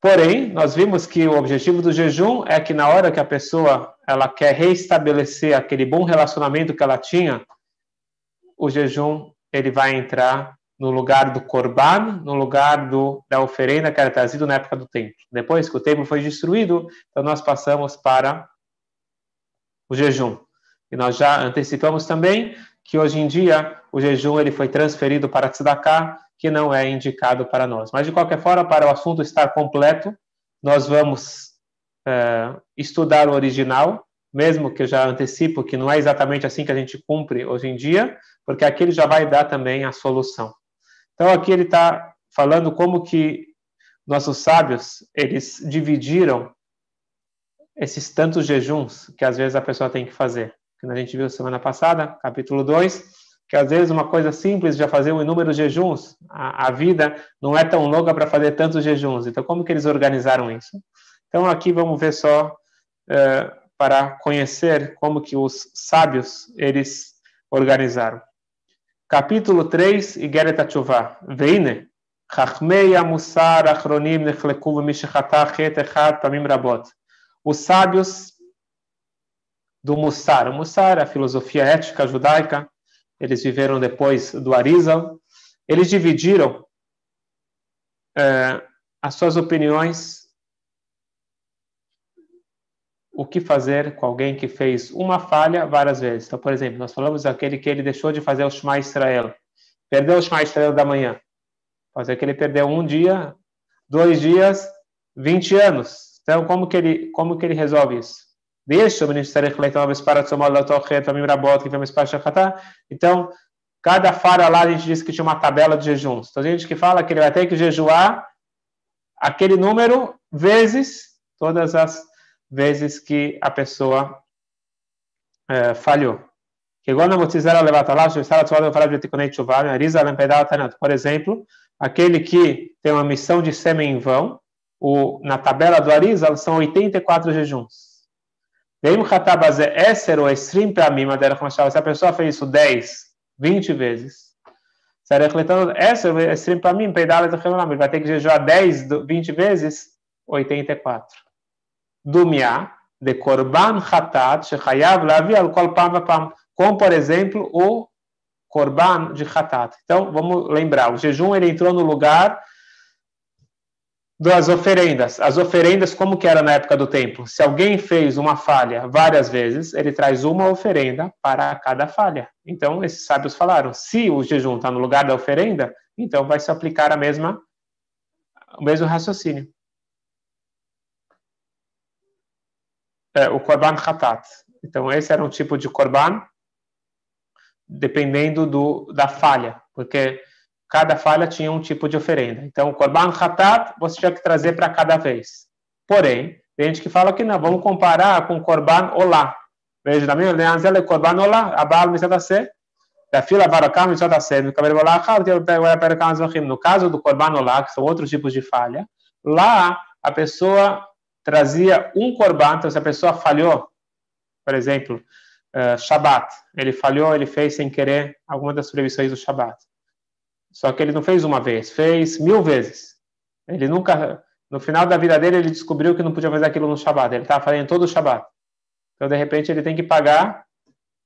Porém, nós vimos que o objetivo do jejum é que na hora que a pessoa ela quer reestabelecer aquele bom relacionamento que ela tinha, o jejum ele vai entrar no lugar do korban, no lugar do, da oferenda que era trazido na época do templo. Depois que o templo foi destruído, então nós passamos para o jejum. E nós já antecipamos também que hoje em dia o jejum ele foi transferido para Tzedakah, que não é indicado para nós. Mas de qualquer forma, para o assunto estar completo, nós vamos é, estudar o original, mesmo que eu já antecipo que não é exatamente assim que a gente cumpre hoje em dia, porque aqui ele já vai dar também a solução. Então aqui ele está falando como que nossos sábios eles dividiram esses tantos jejuns que às vezes a pessoa tem que fazer. Que a gente viu semana passada, capítulo 2, que às vezes uma coisa simples de fazer um número de jejuns, a, a vida não é tão longa para fazer tantos jejuns. Então, como que eles organizaram isso? Então, aqui vamos ver só uh, para conhecer como que os sábios eles organizaram. Capítulo 3, Igeret Atchuvah. Veine, Chachmei Amusar Achronim Nechleku V'Mishachatah Chet Echad Pamim Rabot os sábios do Mussar. O Mussar, a filosofia ética judaica, eles viveram depois do Arizal. Eles dividiram é, as suas opiniões o que fazer com alguém que fez uma falha várias vezes. Então, por exemplo, nós falamos daquele que ele deixou de fazer o Shema Israel. Perdeu o Shema Israel da manhã. Pode ser que ele perdeu um dia, dois dias, vinte anos. Então, como que ele, como que ele resolve isso? Então, cada fara lá a gente disse que tinha uma tabela de jejuns. Então, a gente que fala que ele vai ter que jejuar aquele número vezes todas as vezes que a pessoa é, falhou. Por exemplo, aquele que tem uma missão de sêmen em vão, o, na tabela do Arizal, são 84 jejuns. Veio Khatabazé Esser ou Esrim para mim, Madeira Se a pessoa fez isso 10, 20 vezes, se refletando Esser ou Esrim para mim, ele vai ter que jejuar 10, 20 vezes, 84. Dumia, de Korban Khatat, Shechayav Lavi al Kol Pam Pam, como por exemplo o Korban de Khatat. Então, vamos lembrar, o jejum ele entrou no lugar das oferendas. As oferendas, como que era na época do templo? Se alguém fez uma falha várias vezes, ele traz uma oferenda para cada falha. Então, esses sábios falaram, se o jejum está no lugar da oferenda, então vai se aplicar a mesma, o mesmo raciocínio. É, o korban khatat. Então, esse era um tipo de korban, dependendo do, da falha, porque cada falha tinha um tipo de oferenda. Então, Korban Hatat você tinha que trazer para cada vez. Porém, tem gente que fala que não, vamos comparar com Korban Olá. Veja, da minha aliança, é Korban Olá, a Baal Mitzatase, da fila Barakam Mitzatase, no cabelo Olá, no caso do Korban Olá, que são outros tipos de falha, lá a pessoa trazia um Korban, então se a pessoa falhou, por exemplo, uh, Shabat, ele falhou, ele fez sem querer alguma das proibições do Shabat só que ele não fez uma vez, fez mil vezes. Ele nunca, no final da vida dele, ele descobriu que não podia fazer aquilo no Shabat. Ele estava fazendo todo o Shabat. Então, de repente, ele tem que pagar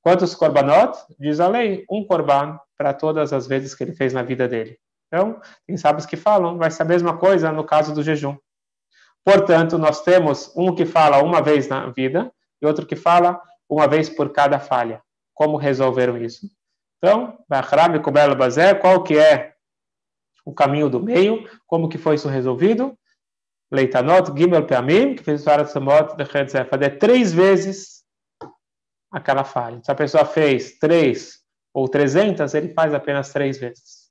quantos korbanot? Diz a lei, um korban para todas as vezes que ele fez na vida dele. Então, tem sábios que falam, vai ser a mesma coisa no caso do jejum. Portanto, nós temos um que fala uma vez na vida e outro que fala uma vez por cada falha. Como resolveram isso? Então, qual que é o caminho do meio? Como que foi isso resolvido? Leitanot Gimel Peamim, que fez o Samot de fazer três vezes aquela falha. Se a pessoa fez três ou trezentas, ele faz apenas três vezes.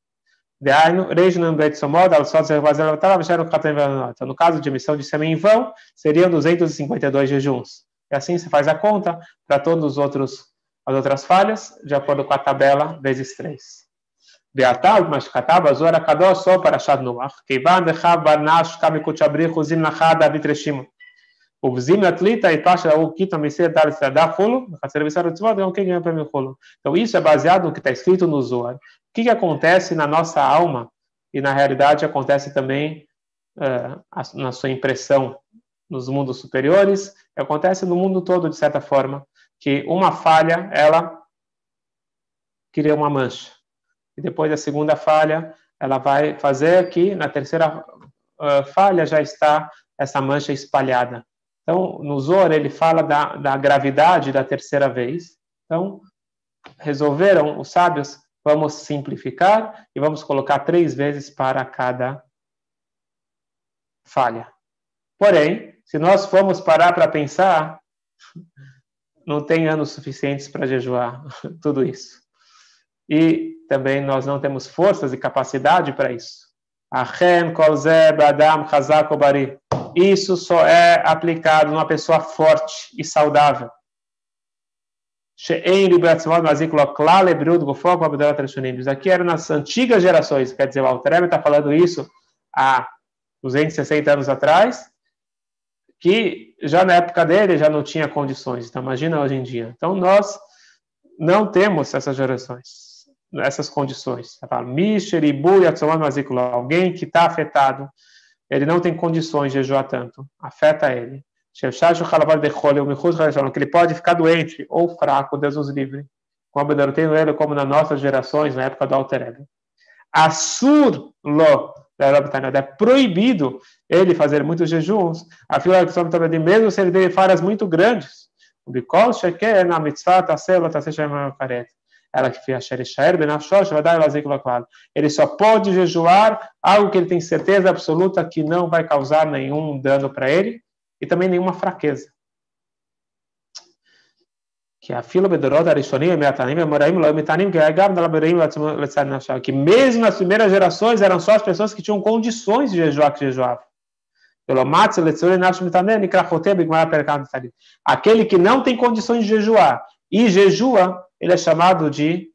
Então, no caso de emissão de sêmen em vão, seriam 252 jejuns. E assim se faz a conta para todos os outros as outras falhas, de acordo com a tabela, vezes 3. Beatal, mas catava, zora kadó só para achar Shad Noach. Keivan dechav barnash kamikut shabrich uzim nachad avit o Uvzim atlita e pasha o kita meser dar estradá cholo, o visar é então que ganha para mim cholo. Então isso é baseado no que está escrito no Zohar. O que, que acontece na nossa alma e na realidade acontece também uh, na sua impressão nos mundos superiores, acontece no mundo todo de certa forma que uma falha, ela cria uma mancha. E depois da segunda falha, ela vai fazer que na terceira uh, falha já está essa mancha espalhada. Então, no Zor, ele fala da, da gravidade da terceira vez. Então, resolveram os sábios, vamos simplificar e vamos colocar três vezes para cada falha. Porém, se nós formos parar para pensar, não tem anos suficientes para jejuar tudo isso. E também nós não temos forças e capacidade para isso. Isso só é aplicado numa pessoa forte e saudável. Aqui era nas antigas gerações, quer dizer, o Altrebe está falando isso há 260 anos atrás, que já na época dele já não tinha condições. Então, imagina hoje em dia. Então, nós não temos essas gerações, essas condições. Alguém que está afetado, ele não tem condições de jejuar tanto, afeta ele. Que ele pode ficar doente ou fraco, Deus nos livre. Como como nas nossas gerações, na época do Alter Assur lo é proibido ele fazer muitos jejuns, a fila de mesmo se ele tem falhas muito grandes. na mitzvah Ela que fez vai dar Ele só pode jejuar algo que ele tem certeza absoluta que não vai causar nenhum dano para ele e também nenhuma fraqueza que a fila bedorot arishonim meatanim emoraim lo metanim que agam da bereim letzar nashal que mesmo nas primeiras gerações eram só as pessoas que tinham condições de jejuar que jejuavam pelo matz letzor nash metanem nikrachote bigmar perkam aquele que não tem condições de jejuar e jejua ele é chamado de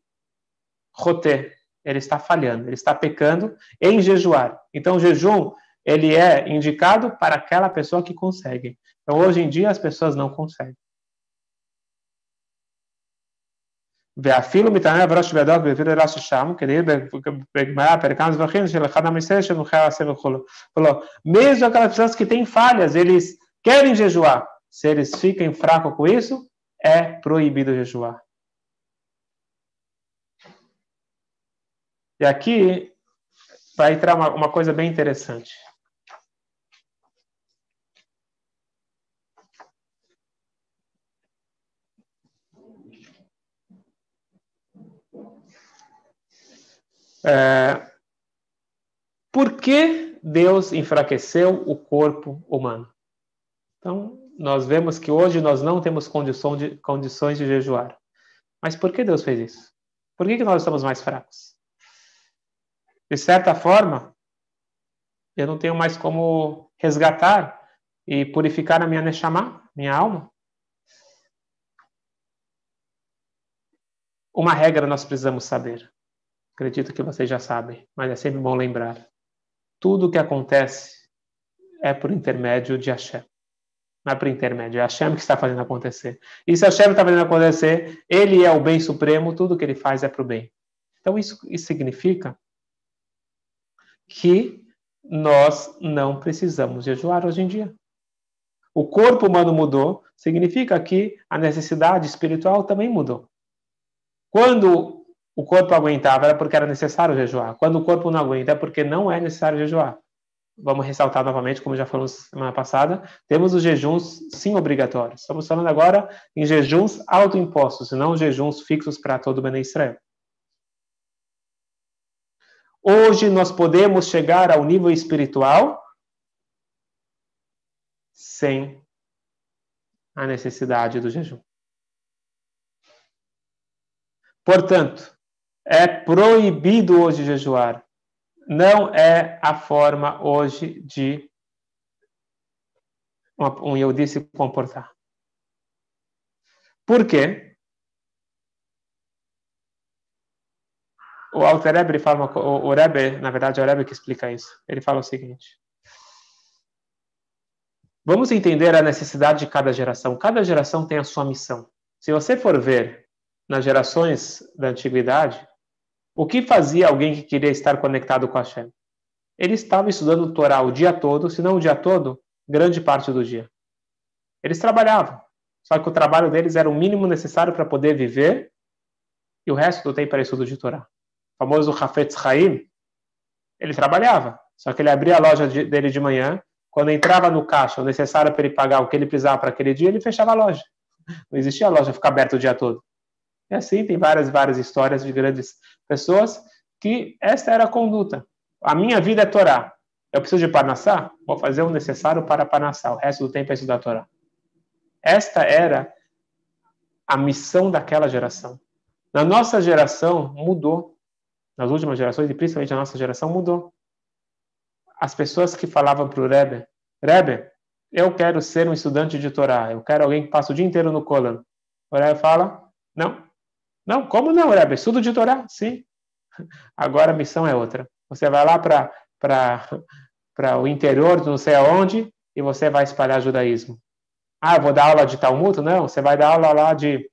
rote ele está falhando ele está pecando em jejuar então o jejum ele é indicado para aquela pessoa que consegue. Então hoje em dia as pessoas não conseguem ואפילו מתענה בראש בידו והביא לרש"י שם, כדי בגמרא, פרקם זבחים של אחד עם ישראל שמוכר עשה וכו'. Falou, mesmo aquelas pessoas que têm falhas, eles querem jejuar. Se eles ficam fracos com isso, é proibido jejuar. E aqui vai entrar uma, uma coisa bem interessante. É, por que Deus enfraqueceu o corpo humano? Então, nós vemos que hoje nós não temos de, condições de jejuar. Mas por que Deus fez isso? Por que, que nós estamos mais fracos? De certa forma, eu não tenho mais como resgatar e purificar a minha Neshama, minha alma. Uma regra nós precisamos saber. Acredito que vocês já sabem, mas é sempre bom lembrar. Tudo o que acontece é por intermédio de Hashem. Não é por intermédio, é Hashem que está fazendo acontecer. E se Hashem está fazendo acontecer, ele é o bem supremo, tudo que ele faz é para o bem. Então isso, isso significa que nós não precisamos jejuar hoje em dia. O corpo humano mudou, significa que a necessidade espiritual também mudou. Quando o corpo aguentava era porque era necessário jejuar. Quando o corpo não aguenta é porque não é necessário jejuar. Vamos ressaltar novamente, como já falamos semana passada, temos os jejuns sim obrigatórios. Estamos falando agora em jejuns autoimpostos, não jejuns fixos para todo o Bene Israel. Hoje nós podemos chegar ao nível espiritual sem a necessidade do jejum. Portanto, é proibido hoje jejuar. Não é a forma hoje de um Yehudi se comportar. Por quê? O Alter Rebbe fala, o Rebbe, na verdade é o Rebbe que explica isso. Ele fala o seguinte. Vamos entender a necessidade de cada geração. Cada geração tem a sua missão. Se você for ver nas gerações da antiguidade, o que fazia alguém que queria estar conectado com a Hashem? ele estava estudando Torá o dia todo, se não o dia todo, grande parte do dia. Eles trabalhavam, só que o trabalho deles era o mínimo necessário para poder viver e o resto do tempo era estudo de Torá. O famoso Hafetz Haim, ele trabalhava, só que ele abria a loja de, dele de manhã, quando entrava no caixa o necessário para ele pagar o que ele precisava para aquele dia, ele fechava a loja. Não existia a loja ficar aberta o dia todo. E assim tem várias, várias histórias de grandes pessoas que esta era a conduta. A minha vida é Torá. Eu preciso de Parnassá? Vou fazer o necessário para Parnassá. O resto do tempo é estudar Torá. Esta era a missão daquela geração. Na nossa geração, mudou. Nas últimas gerações, e principalmente na nossa geração, mudou. As pessoas que falavam para o Rebbe, Rebbe, eu quero ser um estudante de Torá, eu quero alguém que passa o dia inteiro no Kolan. O Rebbe fala, não. Não, como não, Rebbe? Estudo de Torá, sim. Agora a missão é outra. Você vai lá para o interior, não sei aonde, e você vai espalhar judaísmo. Ah, vou dar aula de Talmud? Não, você vai dar aula lá de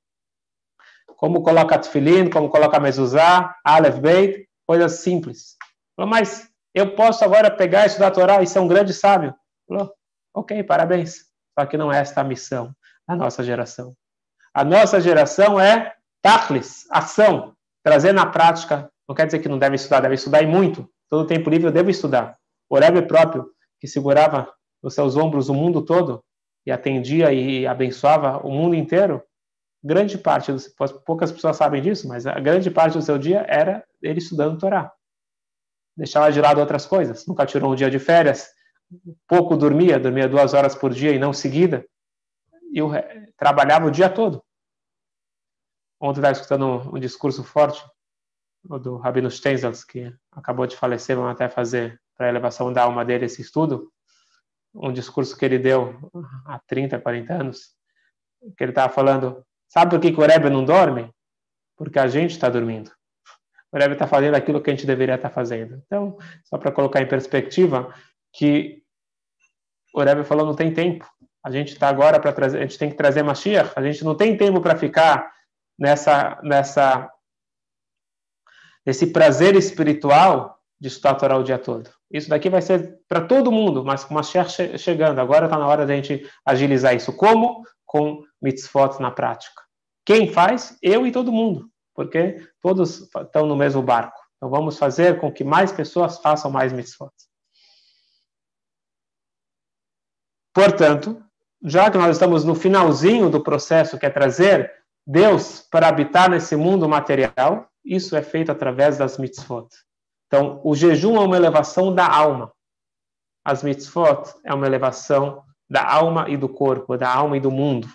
como coloca tefilin, como coloca mezuzá, aleph, beit, coisas simples. Mas eu posso agora pegar e estudar a Torá e ser um grande sábio? Falou, ok, parabéns. Só que não é esta a missão da nossa geração. A nossa geração é tachlis, ação, trazer na prática. Não quer dizer que não deve estudar, deve estudar e muito. Todo tempo livre eu devo estudar. O Rebbe próprio, que segurava nos seus ombros o mundo todo e atendia e abençoava o mundo inteiro, grande parte, dos, poucas pessoas sabem disso, mas a grande parte do seu dia era ele estudando Torá. Deixava de lado outras coisas, nunca tirou um dia de férias, pouco dormia, dormia duas horas por dia e não seguida, e trabalhava o dia todo. Ontem estava escutando um, discurso forte do Rabino Stenzels, que acabou de falecer, vamos até fazer para a elevação da alma dele esse estudo, um discurso que ele deu há 30, 40 anos, que ele estava falando, sabe por que, que o Rebbe não dorme? Porque a gente está dormindo. O Rebbe está fazendo aquilo que a gente deveria estar tá fazendo. Então, só para colocar em perspectiva, que o Rebbe falou, não tem tempo. A gente está agora para trazer, a gente tem que trazer Mashiach, a gente não tem tempo para ficar nessa, nessa esse prazer espiritual de estudar a Torá o dia todo. Isso daqui vai ser para todo mundo, mas com Mashiach chegando. Agora está na hora da gente agilizar isso. Como? Com mitzvot na prática. Quem faz? Eu e todo mundo, porque todos estão no mesmo barco. Então vamos fazer com que mais pessoas façam mais mitzvot. Portanto, já que nós estamos no finalzinho do processo que é trazer Deus para habitar nesse mundo material, isso é feito através das mitzvot. Então, o jejum é uma elevação da alma. As mitzvot é uma elevação da alma e do corpo, da alma e do mundo.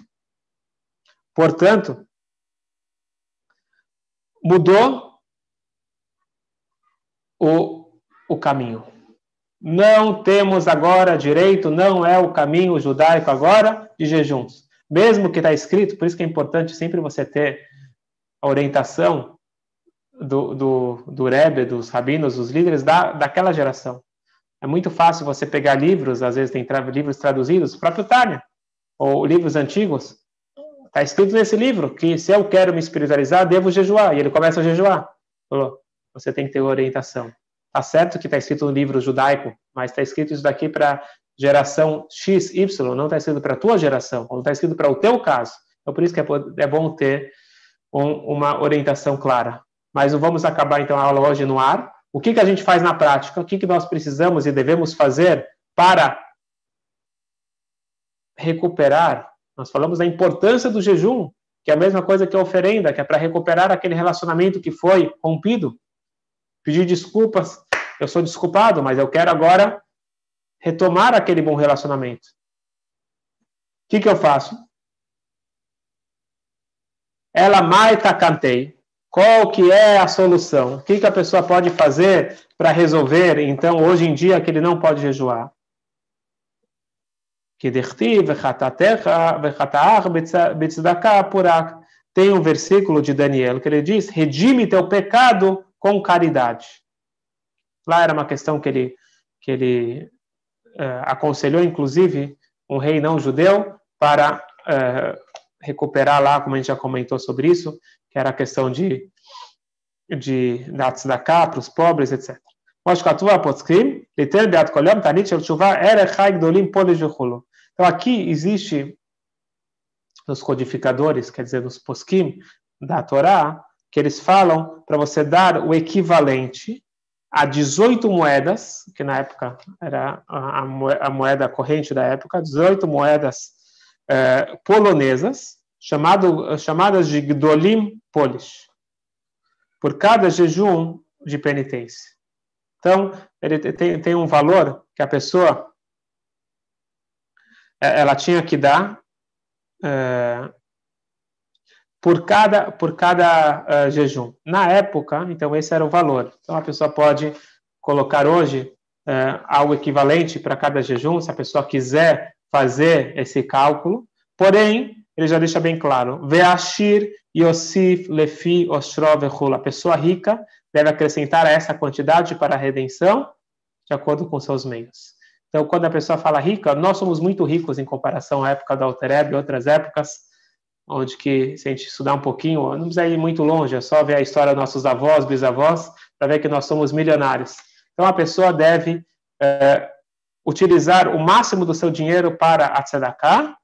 Portanto, mudou o, o caminho. Não temos agora direito, não é o caminho judaico agora de jejuns. Mesmo que está escrito, por isso que é importante sempre você ter a orientação do, do, do Rebbe, dos rabinos, dos líderes da, daquela geração. É muito fácil você pegar livros, às vezes tem tra livros traduzidos, próprio Tânia, ou livros antigos. Está escrito nesse livro que se eu quero me espiritualizar, devo jejuar. E ele começa a jejuar. Falou, você tem que ter orientação. Está certo que está escrito no livro judaico, mas está escrito isso daqui para geração X, Y, não está escrito para a tua geração, não está escrito para o teu caso. Então, por isso que é, é bom ter um, uma orientação clara. Mas vamos acabar então a aula hoje no ar. O que, que a gente faz na prática? O que, que nós precisamos e devemos fazer para recuperar? Nós falamos da importância do jejum, que é a mesma coisa que a oferenda, que é para recuperar aquele relacionamento que foi rompido. Pedir desculpas, eu sou desculpado, mas eu quero agora retomar aquele bom relacionamento. O que, que eu faço? Ela maita cantei. Qual que é a solução? O que, que a pessoa pode fazer para resolver, então, hoje em dia, que ele não pode jejuar? Tem um versículo de Daniel que ele diz: redime teu pecado com caridade. Lá era uma questão que ele, que ele uh, aconselhou, inclusive, um rei não judeu para uh, recuperar lá, como a gente já comentou sobre isso, que era a questão de, de da tzedakah para os pobres, etc. Então aqui existe nos codificadores, quer dizer, nos poskim da Torá, que eles falam para você dar o equivalente a 18 moedas, que na época era a moeda corrente da época, 18 moedas eh, polonesas, chamado, chamadas de Gdolim Polish, por cada jejum de penitência. Então, ele tem, tem um valor que a pessoa eh, ela tinha que dar eh, por cada, por cada uh, jejum. Na época, então, esse era o valor. Então, a pessoa pode colocar hoje uh, algo equivalente para cada jejum, se a pessoa quiser fazer esse cálculo. Porém, ele já deixa bem claro: Veashir Yosif Lefi Ostrov A pessoa rica deve acrescentar essa quantidade para a redenção de acordo com seus meios. Então, quando a pessoa fala rica, nós somos muito ricos em comparação à época da Altereb e outras épocas onde que, se a gente estudar um pouquinho, não precisa ir muito longe, é só ver a história dos nossos avós, bisavós, para ver que nós somos milionários. Então, a pessoa deve é, utilizar o máximo do seu dinheiro para a tzedakah,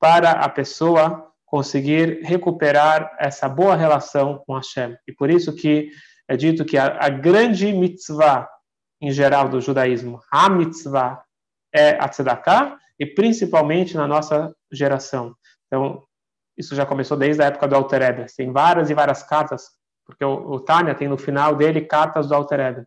para a pessoa conseguir recuperar essa boa relação com Hashem. E por isso que é dito que a, a grande mitzvah, em geral, do judaísmo, a mitzvah, é a tzedakah, e principalmente na nossa geração. Então, isso já começou desde a época do Alter Ebe. Tem várias e várias cartas, porque o, o Tânia tem no final dele cartas do Alter Ebe.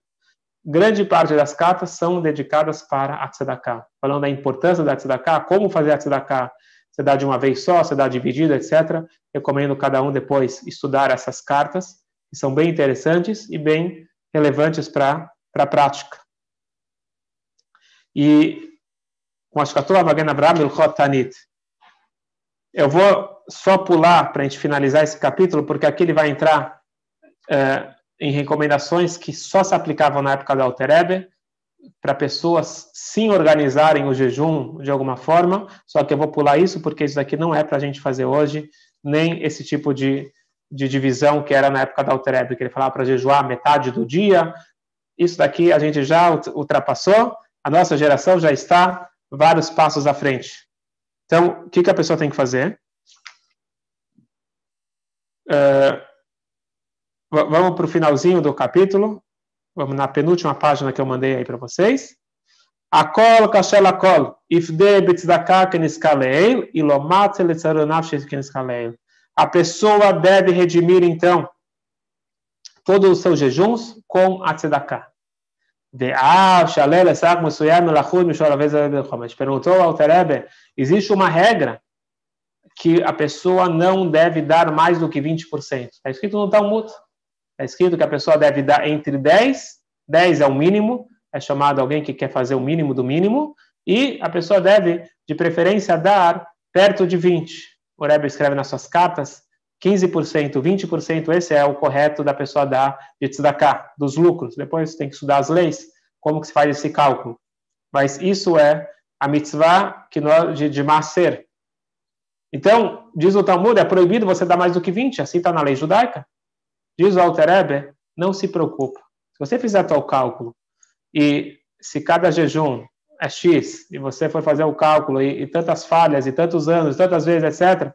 Grande parte das cartas são dedicadas para a Tzedakah, falando da importância da Tzedakah, como fazer a Tzedakah, se dá de uma vez só, se dá dividida, etc. Recomendo cada um depois estudar essas cartas, que são bem interessantes e bem relevantes para a prática. E com a Shkatura Magen Abraham Tanit, eu vou só pular para a gente finalizar esse capítulo, porque aqui ele vai entrar é, em recomendações que só se aplicavam na época da Alterebe, para pessoas sim organizarem o jejum de alguma forma, só que eu vou pular isso porque isso daqui não é para a gente fazer hoje, nem esse tipo de, de divisão que era na época da Alterebe, que ele falava para jejuar metade do dia. Isso daqui a gente já ultrapassou, a nossa geração já está vários passos à frente. Então, o que, que a pessoa tem que fazer? Uh, vamos para o finalzinho do capítulo. Vamos na penúltima página que eu mandei aí para vocês. Akol kashel akol, ifde betzdaka keniskaleil. A pessoa deve redimir, então, todos os seus jejuns com a tzedakah. Perguntou ao Terebe, existe uma regra que a pessoa não deve dar mais do que 20%. Está escrito no Talmud. Está escrito que a pessoa deve dar entre 10, 10 é o mínimo, é chamado alguém que quer fazer o mínimo do mínimo, e a pessoa deve, de preferência, dar perto de 20%. O Rebbe escreve nas suas cartas 15%, 20%, esse é o correto da pessoa dar de tzedakah, dos lucros. Depois tem que estudar as leis, como que se faz esse cálculo. Mas isso é a mitzvah que nós, de, de maser, então, diz o Talmud, é proibido você dar mais do que 20, assim está na lei judaica. Diz o Alter Eber, não se preocupa. Se você fizer tal cálculo, e se cada jejum é X, e você for fazer o cálculo, e, e tantas falhas, e tantos anos, tantas vezes, etc.,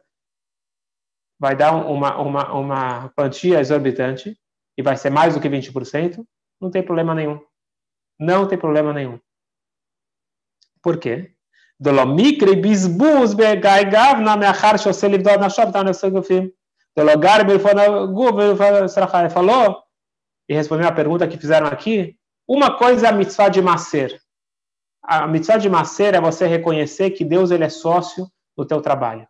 vai dar uma, uma, uma quantia exorbitante, e vai ser mais do que 20%, não tem problema nenhum. Não tem problema nenhum. Por quê? Delo mikri bisbus gav. na meachar shosei livdod nashot tam nefsei gufim. Delo garbe ele falou, e respondeu a pergunta que fizeram aqui, uma coisa é a mitzvah de macer. A mitzvah de macer é você reconhecer que Deus ele é sócio do teu trabalho.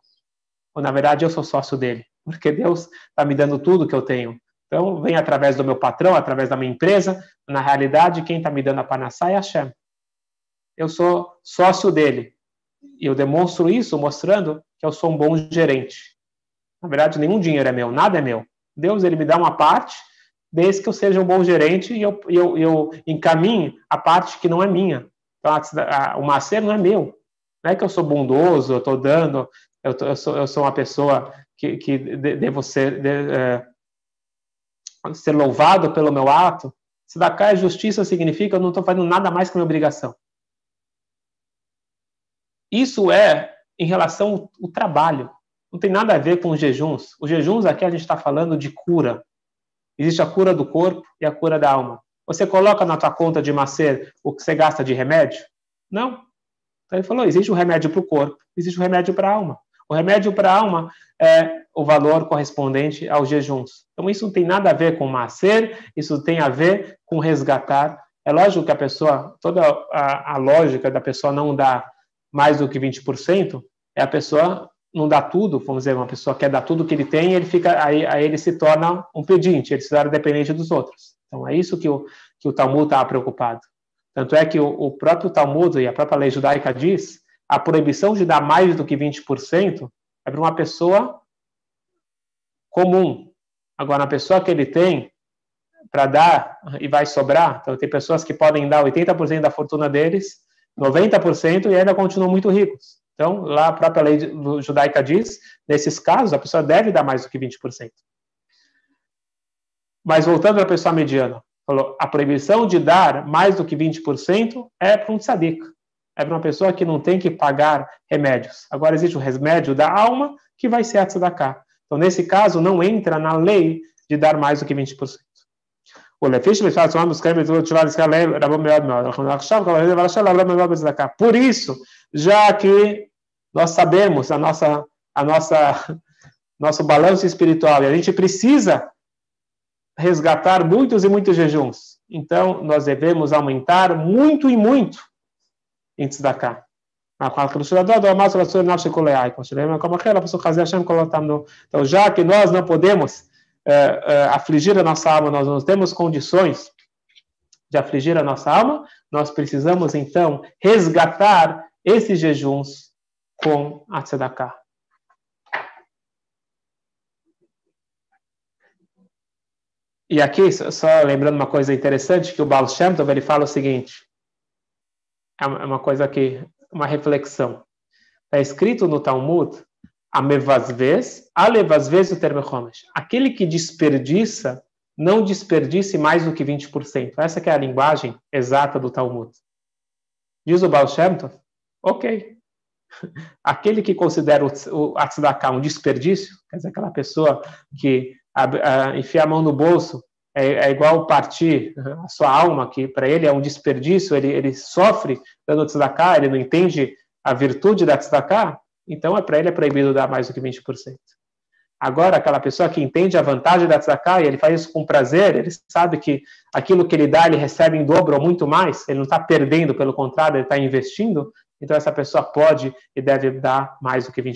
Ou, na verdade, eu sou sócio dele, porque Deus está me dando tudo que eu tenho. Então, vem através do meu patrão, através da minha empresa. Na realidade, quem está me dando a panassá é Hashem. Eu sou sócio dele. Eu demonstro isso mostrando que eu sou um bom gerente. Na verdade, nenhum dinheiro é meu, nada é meu. Deus ele me dá uma parte, desde que eu seja um bom gerente e eu, eu, eu encaminhe a parte que não é minha. Então, o macer não é meu. Não é que eu sou bondoso, eu estou dando, eu, tô, eu, sou, eu sou uma pessoa que, que devo ser, de, é, ser louvado pelo meu ato. Tzedakah é justiça, significa eu não estou fazendo nada mais que minha obrigação. Isso é em relação ao trabalho. Não tem nada a ver com os jejuns. Os jejuns aqui a gente está falando de cura. Existe a cura do corpo e a cura da alma. Você coloca na tua conta de macer o que você gasta de remédio? Não. Então ele falou: existe o um remédio para o corpo, existe o um remédio para a alma. O remédio para a alma é o valor correspondente aos jejuns. Então isso não tem nada a ver com macer, isso tem a ver com resgatar. É lógico que a pessoa, toda a, a lógica da pessoa não dar mais do que 20%, é a pessoa não dá tudo, vamos dizer, uma pessoa quer dar tudo que ele tem, ele fica, aí, aí ele se torna um pedinte, ele se torna dependente dos outros. Então é isso que o, que o Talmud está preocupado. Tanto é que o, o, próprio Talmud e a própria lei judaica diz a proibição de dar mais do que 20% é para uma pessoa comum. Agora, a pessoa que ele tem para dar e vai sobrar, então tem pessoas que podem dar 80% da fortuna deles, 90% e ainda continuam muito ricos. Então, lá a própria lei judaica diz, nesses casos, a pessoa deve dar mais do que 20%. Mas voltando à pessoa mediana, falou, a proibição de dar mais do que 20% é para um tzadik, é para uma pessoa que não tem que pagar remédios. Agora existe o remédio da alma, que vai ser a tzedakah. Então, nesse caso, não entra na lei de dar mais do que 20%. Por isso, já que nós sabemos a nossa, a nossa, nosso balanço espiritual e a gente precisa resgatar muitos e muitos jejuns. Então, nós devemos aumentar muito e muito em tzedakah. Então, já que nós não podemos é, é, afligir a nossa alma, nós não temos condições de afligir a nossa alma, nós precisamos então resgatar esses jejuns com a tzedakah. E aqui, só lembrando uma coisa interessante, que o Baal Shem Tov, ele fala o seguinte, é uma coisa aqui, uma reflexão. Está escrito no Talmud, amevasvez, alevasvez o termo chomesh. Aquele que desperdiça, não desperdice mais do que 20%. Essa que é a linguagem exata do Talmud. Diz o Baal Shem Tov, ok. Aquele que considera o, o um desperdício, quer dizer, aquela pessoa que a, enfia a mão no bolso, é, é igual partir a sua alma, que para ele é um desperdício, ele, ele sofre dando tzedakah, ele não entende a virtude da tzedakah, então é para ele é proibido dar mais do que 20%. Agora, aquela pessoa que entende a vantagem da tzedakah ele faz isso com prazer, ele sabe que aquilo que ele dá, ele recebe em dobro ou muito mais, ele não está perdendo, pelo contrário, ele está investindo, então essa pessoa pode e deve dar mais do que 20%.